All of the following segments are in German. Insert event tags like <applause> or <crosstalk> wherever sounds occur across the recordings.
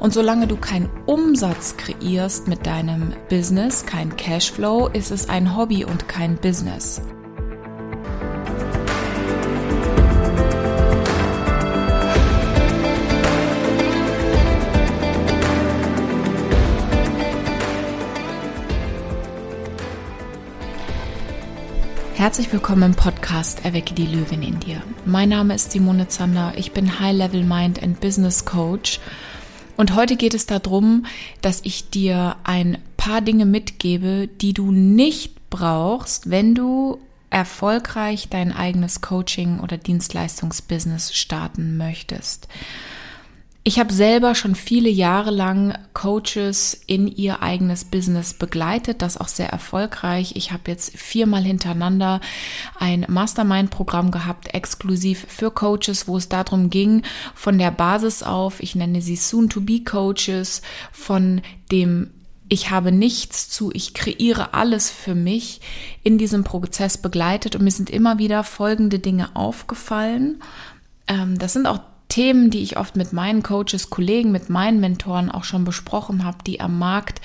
Und solange du keinen Umsatz kreierst mit deinem Business, kein Cashflow, ist es ein Hobby und kein Business. Herzlich willkommen im Podcast Erwecke die Löwin in dir. Mein Name ist Simone Zander, ich bin High Level Mind and Business Coach und heute geht es darum, dass ich dir ein paar Dinge mitgebe, die du nicht brauchst, wenn du erfolgreich dein eigenes Coaching oder Dienstleistungsbusiness starten möchtest. Ich habe selber schon viele Jahre lang Coaches in ihr eigenes Business begleitet, das auch sehr erfolgreich. Ich habe jetzt viermal hintereinander ein Mastermind-Programm gehabt, exklusiv für Coaches, wo es darum ging, von der Basis auf, ich nenne sie Soon-to-be-Coaches, von dem ich habe nichts zu, ich kreiere alles für mich in diesem Prozess begleitet und mir sind immer wieder folgende Dinge aufgefallen. Ähm, das sind auch Themen, die ich oft mit meinen Coaches, Kollegen, mit meinen Mentoren auch schon besprochen habe, die am Markt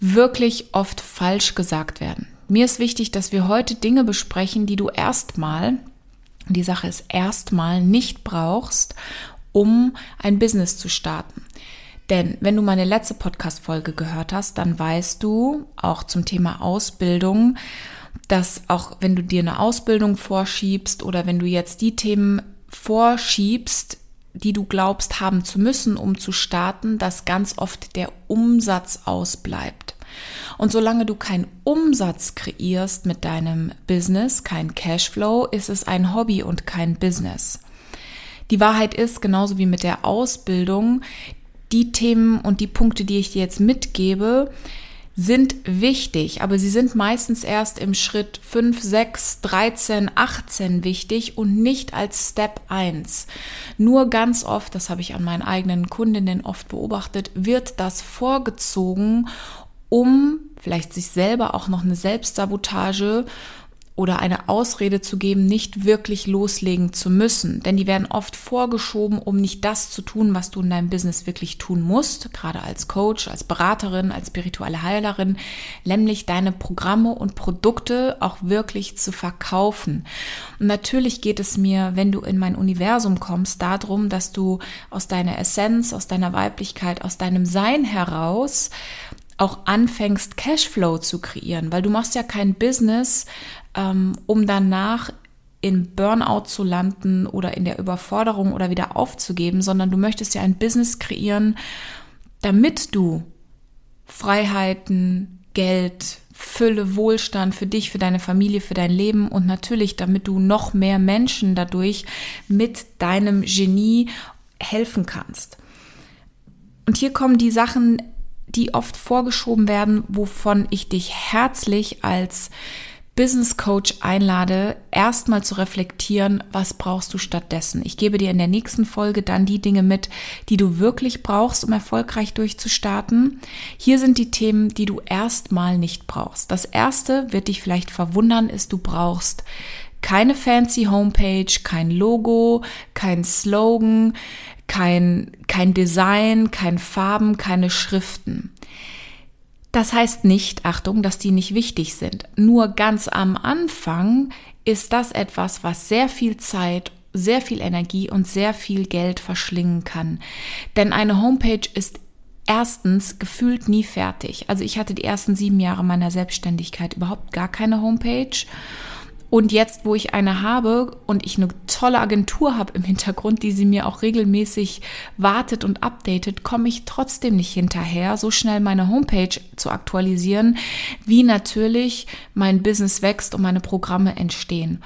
wirklich oft falsch gesagt werden. Mir ist wichtig, dass wir heute Dinge besprechen, die du erstmal, die Sache ist erstmal nicht brauchst, um ein Business zu starten. Denn wenn du meine letzte Podcast-Folge gehört hast, dann weißt du auch zum Thema Ausbildung, dass auch wenn du dir eine Ausbildung vorschiebst oder wenn du jetzt die Themen vorschiebst, die du glaubst haben zu müssen, um zu starten, dass ganz oft der Umsatz ausbleibt. Und solange du keinen Umsatz kreierst mit deinem Business, kein Cashflow, ist es ein Hobby und kein Business. Die Wahrheit ist, genauso wie mit der Ausbildung, die Themen und die Punkte, die ich dir jetzt mitgebe, sind wichtig, aber sie sind meistens erst im Schritt 5, 6, 13, 18 wichtig und nicht als Step 1. Nur ganz oft, das habe ich an meinen eigenen Kundinnen oft beobachtet, wird das vorgezogen, um vielleicht sich selber auch noch eine Selbstsabotage oder eine Ausrede zu geben, nicht wirklich loslegen zu müssen. Denn die werden oft vorgeschoben, um nicht das zu tun, was du in deinem Business wirklich tun musst, gerade als Coach, als Beraterin, als spirituelle Heilerin, nämlich deine Programme und Produkte auch wirklich zu verkaufen. Und natürlich geht es mir, wenn du in mein Universum kommst, darum, dass du aus deiner Essenz, aus deiner Weiblichkeit, aus deinem Sein heraus auch anfängst, Cashflow zu kreieren, weil du machst ja kein Business, ähm, um danach in Burnout zu landen oder in der Überforderung oder wieder aufzugeben, sondern du möchtest ja ein Business kreieren, damit du Freiheiten, Geld, Fülle, Wohlstand für dich, für deine Familie, für dein Leben und natürlich, damit du noch mehr Menschen dadurch mit deinem Genie helfen kannst. Und hier kommen die Sachen, die oft vorgeschoben werden, wovon ich dich herzlich als Business Coach einlade, erstmal zu reflektieren, was brauchst du stattdessen. Ich gebe dir in der nächsten Folge dann die Dinge mit, die du wirklich brauchst, um erfolgreich durchzustarten. Hier sind die Themen, die du erstmal nicht brauchst. Das erste wird dich vielleicht verwundern, ist, du brauchst keine fancy Homepage, kein Logo, kein Slogan, kein, kein Design, kein Farben, keine Schriften. Das heißt nicht, Achtung, dass die nicht wichtig sind. Nur ganz am Anfang ist das etwas, was sehr viel Zeit, sehr viel Energie und sehr viel Geld verschlingen kann. Denn eine Homepage ist erstens gefühlt nie fertig. Also ich hatte die ersten sieben Jahre meiner Selbstständigkeit überhaupt gar keine Homepage. Und jetzt, wo ich eine habe und ich eine tolle Agentur habe im Hintergrund, die sie mir auch regelmäßig wartet und updatet, komme ich trotzdem nicht hinterher, so schnell meine Homepage zu aktualisieren, wie natürlich mein Business wächst und meine Programme entstehen.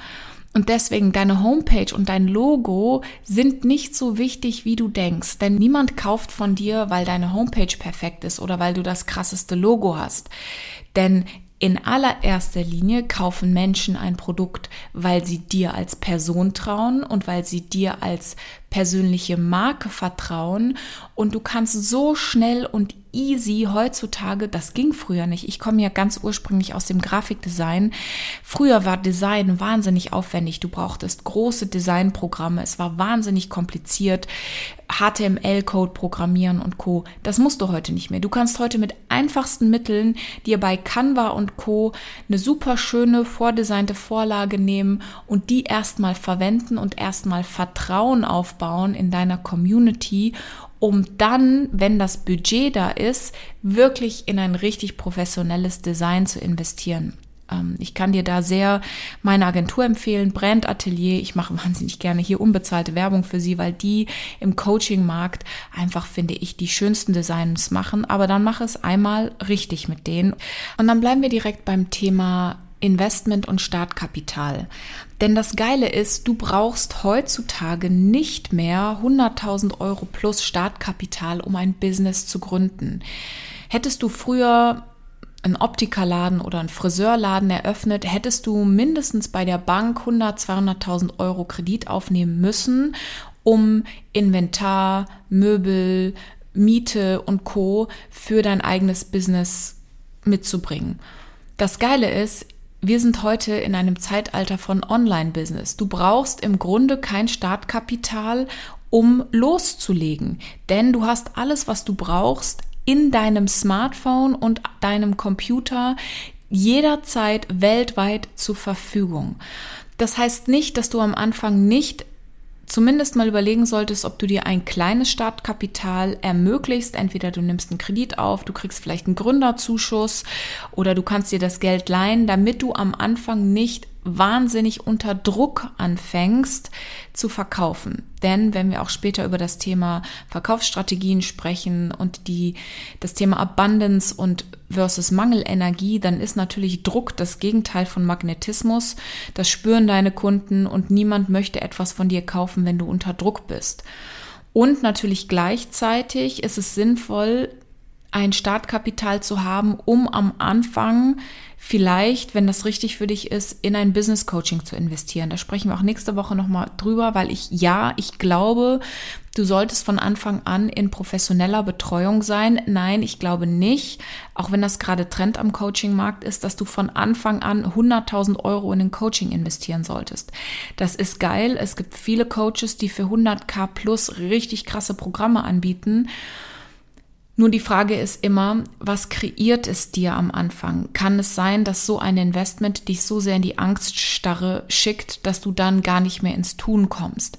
Und deswegen deine Homepage und dein Logo sind nicht so wichtig, wie du denkst. Denn niemand kauft von dir, weil deine Homepage perfekt ist oder weil du das krasseste Logo hast. Denn in allererster Linie kaufen Menschen ein Produkt, weil sie dir als Person trauen und weil sie dir als persönliche Marke vertrauen und du kannst so schnell und easy heutzutage, das ging früher nicht. Ich komme ja ganz ursprünglich aus dem Grafikdesign. Früher war Design wahnsinnig aufwendig. Du brauchtest große Designprogramme. Es war wahnsinnig kompliziert. HTML-Code programmieren und Co. Das musst du heute nicht mehr. Du kannst heute mit einfachsten Mitteln dir bei Canva und Co. eine super schöne vordesignte Vorlage nehmen und die erstmal verwenden und erstmal Vertrauen aufbauen in deiner Community um dann, wenn das Budget da ist, wirklich in ein richtig professionelles Design zu investieren. Ähm, ich kann dir da sehr meine Agentur empfehlen, Brand Atelier. Ich mache <laughs> wahnsinnig gerne hier unbezahlte Werbung für sie, weil die im Coaching-Markt einfach, finde ich, die schönsten Designs machen. Aber dann mache es einmal richtig mit denen. Und dann bleiben wir direkt beim Thema Investment und Startkapital. Denn das Geile ist, du brauchst heutzutage nicht mehr 100.000 Euro plus Startkapital, um ein Business zu gründen. Hättest du früher einen Optikerladen oder einen Friseurladen eröffnet, hättest du mindestens bei der Bank 100, 200.000 Euro Kredit aufnehmen müssen, um Inventar, Möbel, Miete und Co. für dein eigenes Business mitzubringen. Das Geile ist, wir sind heute in einem Zeitalter von Online-Business. Du brauchst im Grunde kein Startkapital, um loszulegen, denn du hast alles, was du brauchst, in deinem Smartphone und deinem Computer jederzeit weltweit zur Verfügung. Das heißt nicht, dass du am Anfang nicht zumindest mal überlegen solltest, ob du dir ein kleines Startkapital ermöglicht. Entweder du nimmst einen Kredit auf, du kriegst vielleicht einen Gründerzuschuss oder du kannst dir das Geld leihen, damit du am Anfang nicht wahnsinnig unter Druck anfängst zu verkaufen. Denn wenn wir auch später über das Thema Verkaufsstrategien sprechen und die, das Thema Abundance und versus Mangelenergie, dann ist natürlich Druck das Gegenteil von Magnetismus. Das spüren deine Kunden und niemand möchte etwas von dir kaufen, wenn du unter Druck bist. Und natürlich gleichzeitig ist es sinnvoll, ein Startkapital zu haben, um am Anfang vielleicht, wenn das richtig für dich ist, in ein Business Coaching zu investieren. Da sprechen wir auch nächste Woche nochmal drüber, weil ich, ja, ich glaube, du solltest von Anfang an in professioneller Betreuung sein. Nein, ich glaube nicht, auch wenn das gerade Trend am Coaching-Markt ist, dass du von Anfang an 100.000 Euro in den Coaching investieren solltest. Das ist geil. Es gibt viele Coaches, die für 100k plus richtig krasse Programme anbieten. Nur die Frage ist immer, was kreiert es dir am Anfang? Kann es sein, dass so ein Investment dich so sehr in die Angststarre schickt, dass du dann gar nicht mehr ins Tun kommst?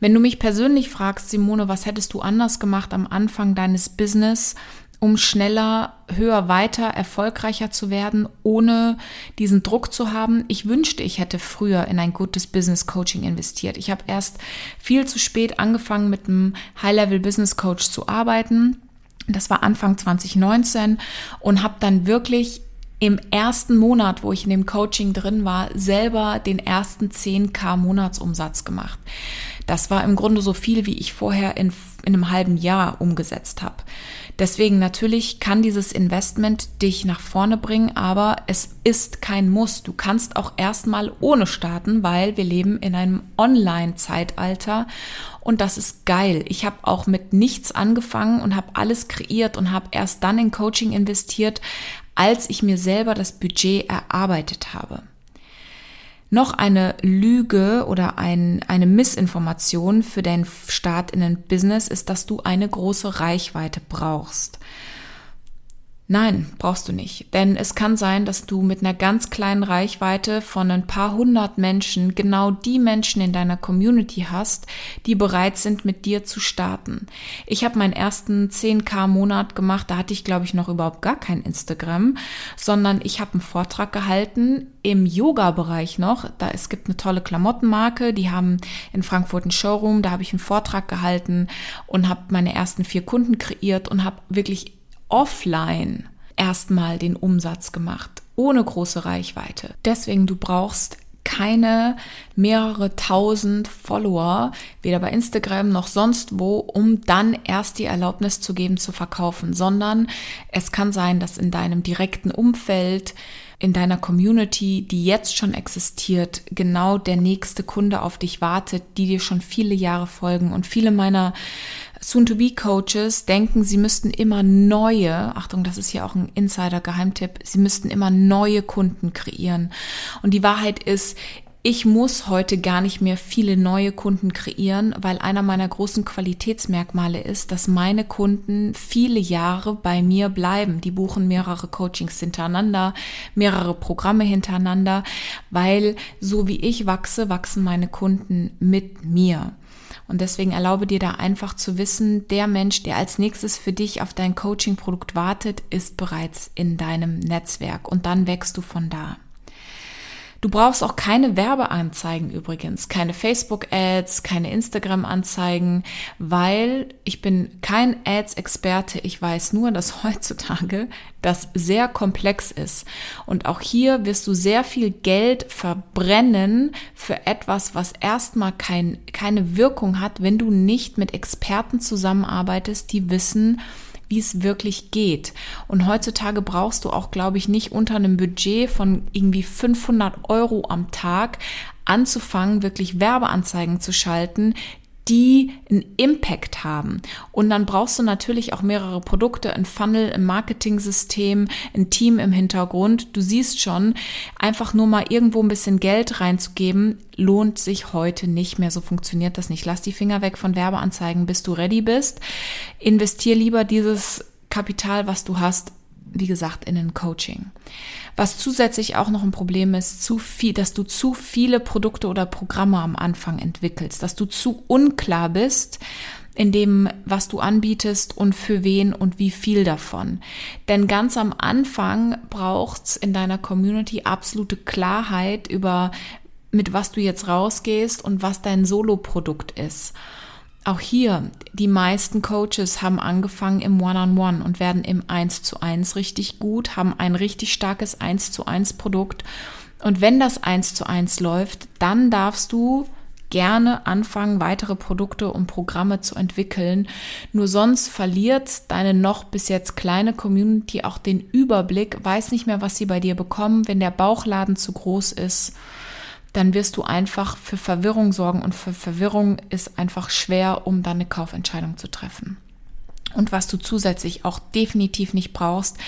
Wenn du mich persönlich fragst, Simone, was hättest du anders gemacht am Anfang deines Business, um schneller, höher, weiter, erfolgreicher zu werden, ohne diesen Druck zu haben. Ich wünschte, ich hätte früher in ein gutes Business Coaching investiert. Ich habe erst viel zu spät angefangen, mit einem High-Level Business Coach zu arbeiten das war Anfang 2019 und habe dann wirklich im ersten Monat, wo ich in dem Coaching drin war, selber den ersten 10k Monatsumsatz gemacht. Das war im Grunde so viel, wie ich vorher in, in einem halben Jahr umgesetzt habe. Deswegen natürlich kann dieses Investment dich nach vorne bringen, aber es ist kein Muss. Du kannst auch erstmal ohne starten, weil wir leben in einem Online-Zeitalter und das ist geil. Ich habe auch mit nichts angefangen und habe alles kreiert und habe erst dann in Coaching investiert, als ich mir selber das Budget erarbeitet habe. Noch eine Lüge oder ein, eine Missinformation für deinen Start in ein Business ist, dass du eine große Reichweite brauchst. Nein, brauchst du nicht. Denn es kann sein, dass du mit einer ganz kleinen Reichweite von ein paar hundert Menschen genau die Menschen in deiner Community hast, die bereit sind, mit dir zu starten. Ich habe meinen ersten 10k Monat gemacht, da hatte ich, glaube ich, noch überhaupt gar kein Instagram, sondern ich habe einen Vortrag gehalten im Yoga-Bereich noch. Da es gibt eine tolle Klamottenmarke, die haben in Frankfurt einen Showroom, da habe ich einen Vortrag gehalten und habe meine ersten vier Kunden kreiert und habe wirklich offline erstmal den Umsatz gemacht, ohne große Reichweite. Deswegen, du brauchst keine mehrere tausend Follower, weder bei Instagram noch sonst wo, um dann erst die Erlaubnis zu geben, zu verkaufen, sondern es kann sein, dass in deinem direkten Umfeld, in deiner Community, die jetzt schon existiert, genau der nächste Kunde auf dich wartet, die dir schon viele Jahre folgen. Und viele meiner Soon-to-be-Coaches denken, sie müssten immer neue, Achtung, das ist hier auch ein Insider-Geheimtipp, sie müssten immer neue Kunden kreieren. Und die Wahrheit ist, ich muss heute gar nicht mehr viele neue Kunden kreieren, weil einer meiner großen Qualitätsmerkmale ist, dass meine Kunden viele Jahre bei mir bleiben. Die buchen mehrere Coachings hintereinander, mehrere Programme hintereinander, weil so wie ich wachse, wachsen meine Kunden mit mir. Und deswegen erlaube dir da einfach zu wissen, der Mensch, der als nächstes für dich auf dein Coaching-Produkt wartet, ist bereits in deinem Netzwerk und dann wächst du von da. Du brauchst auch keine Werbeanzeigen übrigens, keine Facebook-Ads, keine Instagram-Anzeigen, weil ich bin kein Ads-Experte. Ich weiß nur, dass <laughs> heutzutage das sehr komplex ist. Und auch hier wirst du sehr viel Geld verbrennen für etwas, was erstmal kein, keine Wirkung hat, wenn du nicht mit Experten zusammenarbeitest, die wissen, wie es wirklich geht. Und heutzutage brauchst du auch, glaube ich, nicht unter einem Budget von irgendwie 500 Euro am Tag anzufangen, wirklich Werbeanzeigen zu schalten, die einen Impact haben. Und dann brauchst du natürlich auch mehrere Produkte, ein Funnel, ein Marketing-System, ein Team im Hintergrund. Du siehst schon, einfach nur mal irgendwo ein bisschen Geld reinzugeben, lohnt sich heute nicht mehr. So funktioniert das nicht. Lass die Finger weg von Werbeanzeigen, bis du ready bist. Investier lieber dieses Kapital, was du hast, wie gesagt, in ein Coaching. Was zusätzlich auch noch ein Problem ist, zu viel, dass du zu viele Produkte oder Programme am Anfang entwickelst, dass du zu unklar bist in dem, was du anbietest und für wen und wie viel davon. Denn ganz am Anfang braucht's in deiner Community absolute Klarheit über, mit was du jetzt rausgehst und was dein Solo-Produkt ist. Auch hier, die meisten Coaches haben angefangen im One-on-One -on -One und werden im 1 zu 1 richtig gut, haben ein richtig starkes 1 zu 1 Produkt. Und wenn das 1 zu 1 läuft, dann darfst du gerne anfangen, weitere Produkte und Programme zu entwickeln. Nur sonst verliert deine noch bis jetzt kleine Community auch den Überblick, weiß nicht mehr, was sie bei dir bekommen, wenn der Bauchladen zu groß ist dann wirst du einfach für Verwirrung sorgen und für Verwirrung ist einfach schwer, um dann eine Kaufentscheidung zu treffen. Und was du zusätzlich auch definitiv nicht brauchst,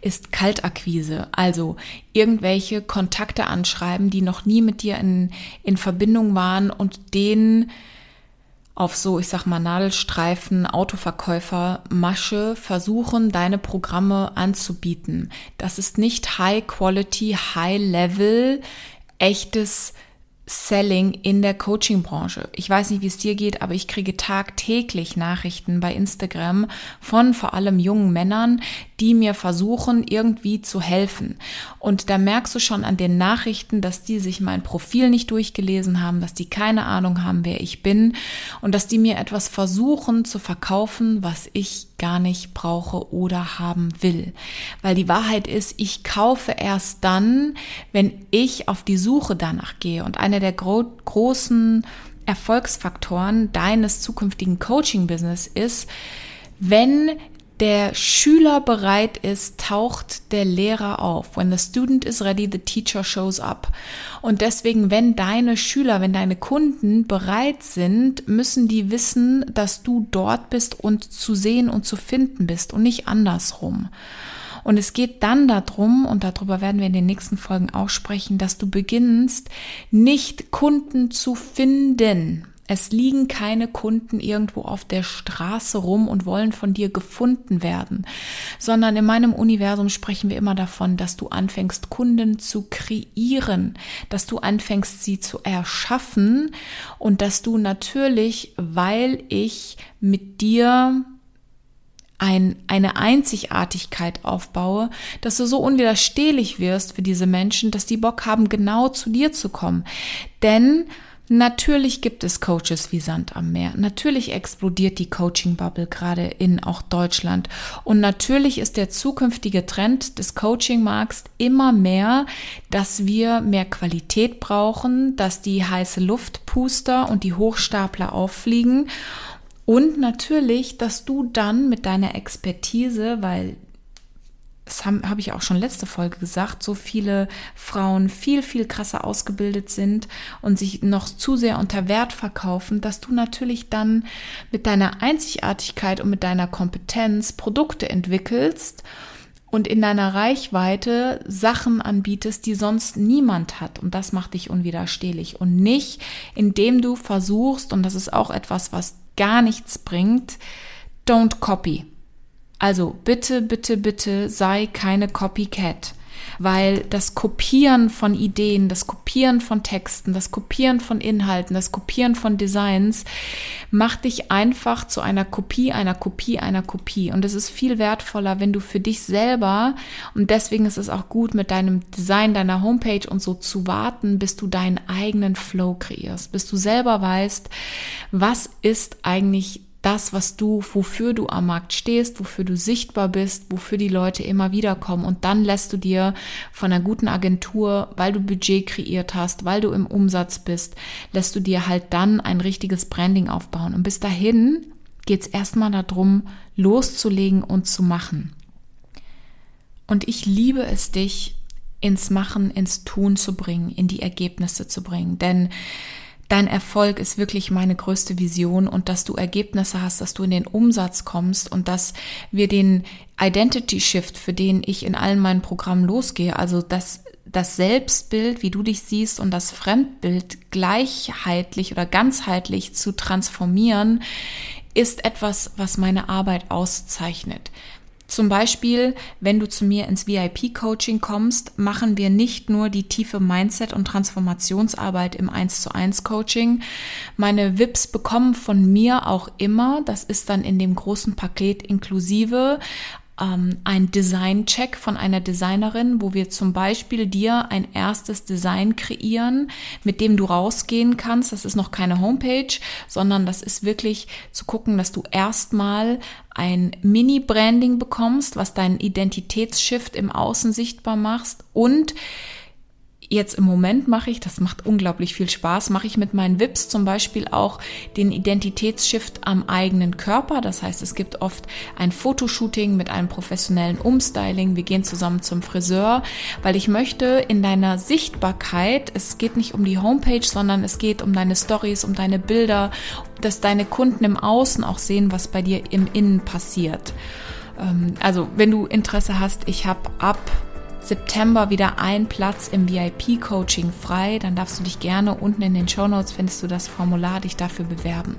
ist Kaltakquise. Also irgendwelche Kontakte anschreiben, die noch nie mit dir in, in Verbindung waren und denen auf so, ich sag mal, Nadelstreifen, Autoverkäufer, Masche versuchen, deine Programme anzubieten. Das ist nicht High Quality, High Level echtes Selling in der Coaching-Branche. Ich weiß nicht, wie es dir geht, aber ich kriege tagtäglich Nachrichten bei Instagram von vor allem jungen Männern, die mir versuchen, irgendwie zu helfen. Und da merkst du schon an den Nachrichten, dass die sich mein Profil nicht durchgelesen haben, dass die keine Ahnung haben, wer ich bin und dass die mir etwas versuchen zu verkaufen, was ich gar nicht brauche oder haben will. Weil die Wahrheit ist, ich kaufe erst dann, wenn ich auf die Suche danach gehe. Und einer der gro großen Erfolgsfaktoren deines zukünftigen Coaching-Business ist, wenn der Schüler bereit ist, taucht der Lehrer auf. When the student is ready, the teacher shows up. Und deswegen, wenn deine Schüler, wenn deine Kunden bereit sind, müssen die wissen, dass du dort bist und zu sehen und zu finden bist und nicht andersrum. Und es geht dann darum, und darüber werden wir in den nächsten Folgen auch sprechen, dass du beginnst, nicht Kunden zu finden, es liegen keine Kunden irgendwo auf der Straße rum und wollen von dir gefunden werden, sondern in meinem Universum sprechen wir immer davon, dass du anfängst, Kunden zu kreieren, dass du anfängst, sie zu erschaffen und dass du natürlich, weil ich mit dir ein, eine Einzigartigkeit aufbaue, dass du so unwiderstehlich wirst für diese Menschen, dass die Bock haben, genau zu dir zu kommen. Denn Natürlich gibt es Coaches wie Sand am Meer. Natürlich explodiert die Coaching-Bubble gerade in auch Deutschland. Und natürlich ist der zukünftige Trend des Coaching-Markts immer mehr, dass wir mehr Qualität brauchen, dass die heiße Luftpuster und die Hochstapler auffliegen. Und natürlich, dass du dann mit deiner Expertise, weil das habe hab ich auch schon letzte Folge gesagt, so viele Frauen viel, viel krasser ausgebildet sind und sich noch zu sehr unter Wert verkaufen, dass du natürlich dann mit deiner Einzigartigkeit und mit deiner Kompetenz Produkte entwickelst und in deiner Reichweite Sachen anbietest, die sonst niemand hat. Und das macht dich unwiderstehlich. Und nicht, indem du versuchst, und das ist auch etwas, was gar nichts bringt, don't copy. Also bitte, bitte, bitte sei keine Copycat, weil das Kopieren von Ideen, das Kopieren von Texten, das Kopieren von Inhalten, das Kopieren von Designs macht dich einfach zu einer Kopie, einer Kopie, einer Kopie. Und es ist viel wertvoller, wenn du für dich selber, und deswegen ist es auch gut, mit deinem Design, deiner Homepage und so zu warten, bis du deinen eigenen Flow kreierst, bis du selber weißt, was ist eigentlich das, was du, wofür du am Markt stehst, wofür du sichtbar bist, wofür die Leute immer wieder kommen. Und dann lässt du dir von einer guten Agentur, weil du Budget kreiert hast, weil du im Umsatz bist, lässt du dir halt dann ein richtiges Branding aufbauen. Und bis dahin geht es erstmal darum, loszulegen und zu machen. Und ich liebe es, dich ins Machen, ins Tun zu bringen, in die Ergebnisse zu bringen. Denn dein Erfolg ist wirklich meine größte Vision und dass du Ergebnisse hast, dass du in den Umsatz kommst und dass wir den Identity Shift, für den ich in allen meinen Programmen losgehe, also das das Selbstbild, wie du dich siehst und das Fremdbild gleichheitlich oder ganzheitlich zu transformieren, ist etwas, was meine Arbeit auszeichnet. Zum Beispiel, wenn du zu mir ins VIP-Coaching kommst, machen wir nicht nur die tiefe Mindset- und Transformationsarbeit im 1 zu 1 Coaching. Meine VIPs bekommen von mir auch immer, das ist dann in dem großen Paket inklusive, ähm, ein Design-Check von einer Designerin, wo wir zum Beispiel dir ein erstes Design kreieren, mit dem du rausgehen kannst. Das ist noch keine Homepage, sondern das ist wirklich zu gucken, dass du erstmal ein Mini-Branding bekommst, was deinen Identitätsshift im Außen sichtbar machst und jetzt im Moment mache ich, das macht unglaublich viel Spaß, mache ich mit meinen VIPs zum Beispiel auch den Identitätsshift am eigenen Körper. Das heißt, es gibt oft ein Fotoshooting mit einem professionellen Umstyling. Wir gehen zusammen zum Friseur, weil ich möchte in deiner Sichtbarkeit, es geht nicht um die Homepage, sondern es geht um deine Stories, um deine Bilder, dass deine Kunden im Außen auch sehen, was bei dir im Innen passiert. Ähm, also, wenn du Interesse hast, ich habe ab September wieder ein Platz im VIP-Coaching frei, dann darfst du dich gerne unten in den Show Notes findest du das Formular, dich dafür bewerben.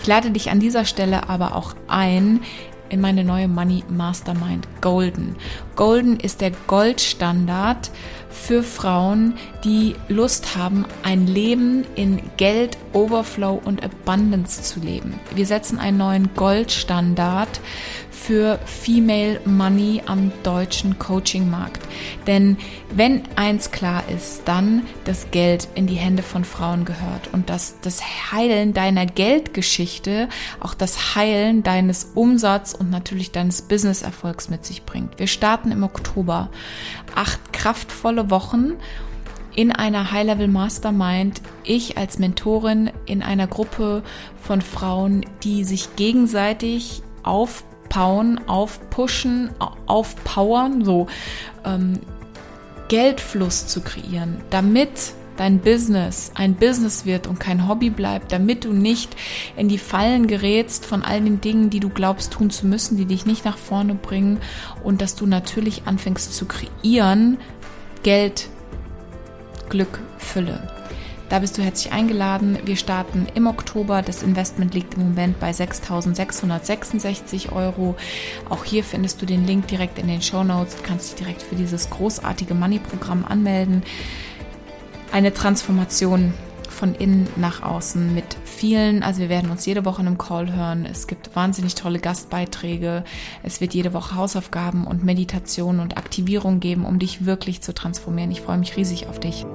Ich lade dich an dieser Stelle aber auch ein in meine neue Money Mastermind Golden. Golden ist der Goldstandard für Frauen, die Lust haben, ein Leben in Geld, Overflow und Abundance zu leben. Wir setzen einen neuen Goldstandard für Female Money am deutschen Coaching-Markt. Denn wenn eins klar ist, dann das Geld in die Hände von Frauen gehört und dass das Heilen deiner Geldgeschichte auch das Heilen deines Umsatz und natürlich deines Business-Erfolgs mit sich bringt. Wir starten im Oktober acht kraftvolle Wochen in einer High-Level Mastermind, ich als Mentorin in einer Gruppe von Frauen, die sich gegenseitig auf aufpauen, aufpushen, aufpowern, so ähm, Geldfluss zu kreieren, damit dein Business ein Business wird und kein Hobby bleibt, damit du nicht in die Fallen gerätst von all den Dingen, die du glaubst tun zu müssen, die dich nicht nach vorne bringen und dass du natürlich anfängst zu kreieren, Geld, Glück, Fülle. Da bist du herzlich eingeladen. Wir starten im Oktober. Das Investment liegt im Moment bei 6.666 Euro. Auch hier findest du den Link direkt in den Show Notes. Du kannst dich direkt für dieses großartige Money-Programm anmelden. Eine Transformation von innen nach außen mit vielen, also wir werden uns jede Woche in einem Call hören. Es gibt wahnsinnig tolle Gastbeiträge. Es wird jede Woche Hausaufgaben und Meditation und Aktivierung geben, um dich wirklich zu transformieren. Ich freue mich riesig auf dich.